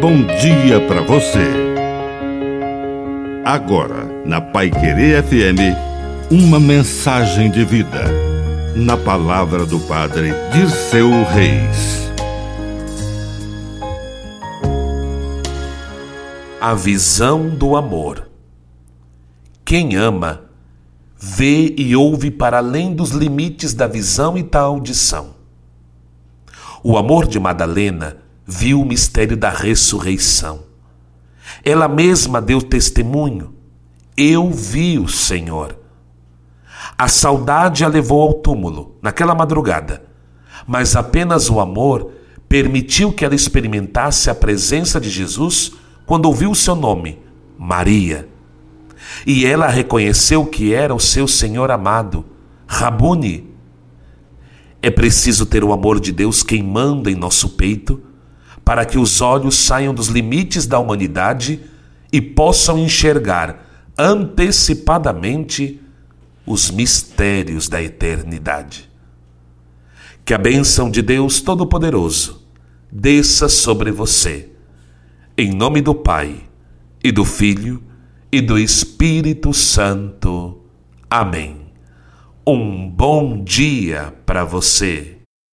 bom dia para você. Agora, na Pai Querer FM, uma mensagem de vida. Na palavra do Padre Dirceu Reis. A visão do amor. Quem ama, vê e ouve para além dos limites da visão e da audição. O amor de Madalena viu o mistério da ressurreição. Ela mesma deu testemunho. Eu vi o Senhor. A saudade a levou ao túmulo naquela madrugada, mas apenas o amor permitiu que ela experimentasse a presença de Jesus quando ouviu o seu nome, Maria. E ela reconheceu que era o seu Senhor amado, Rabuni. É preciso ter o amor de Deus queimando em nosso peito para que os olhos saiam dos limites da humanidade e possam enxergar antecipadamente os mistérios da eternidade. Que a bênção de Deus Todo-Poderoso desça sobre você, em nome do Pai, e do Filho, e do Espírito Santo. Amém. Um bom dia para você.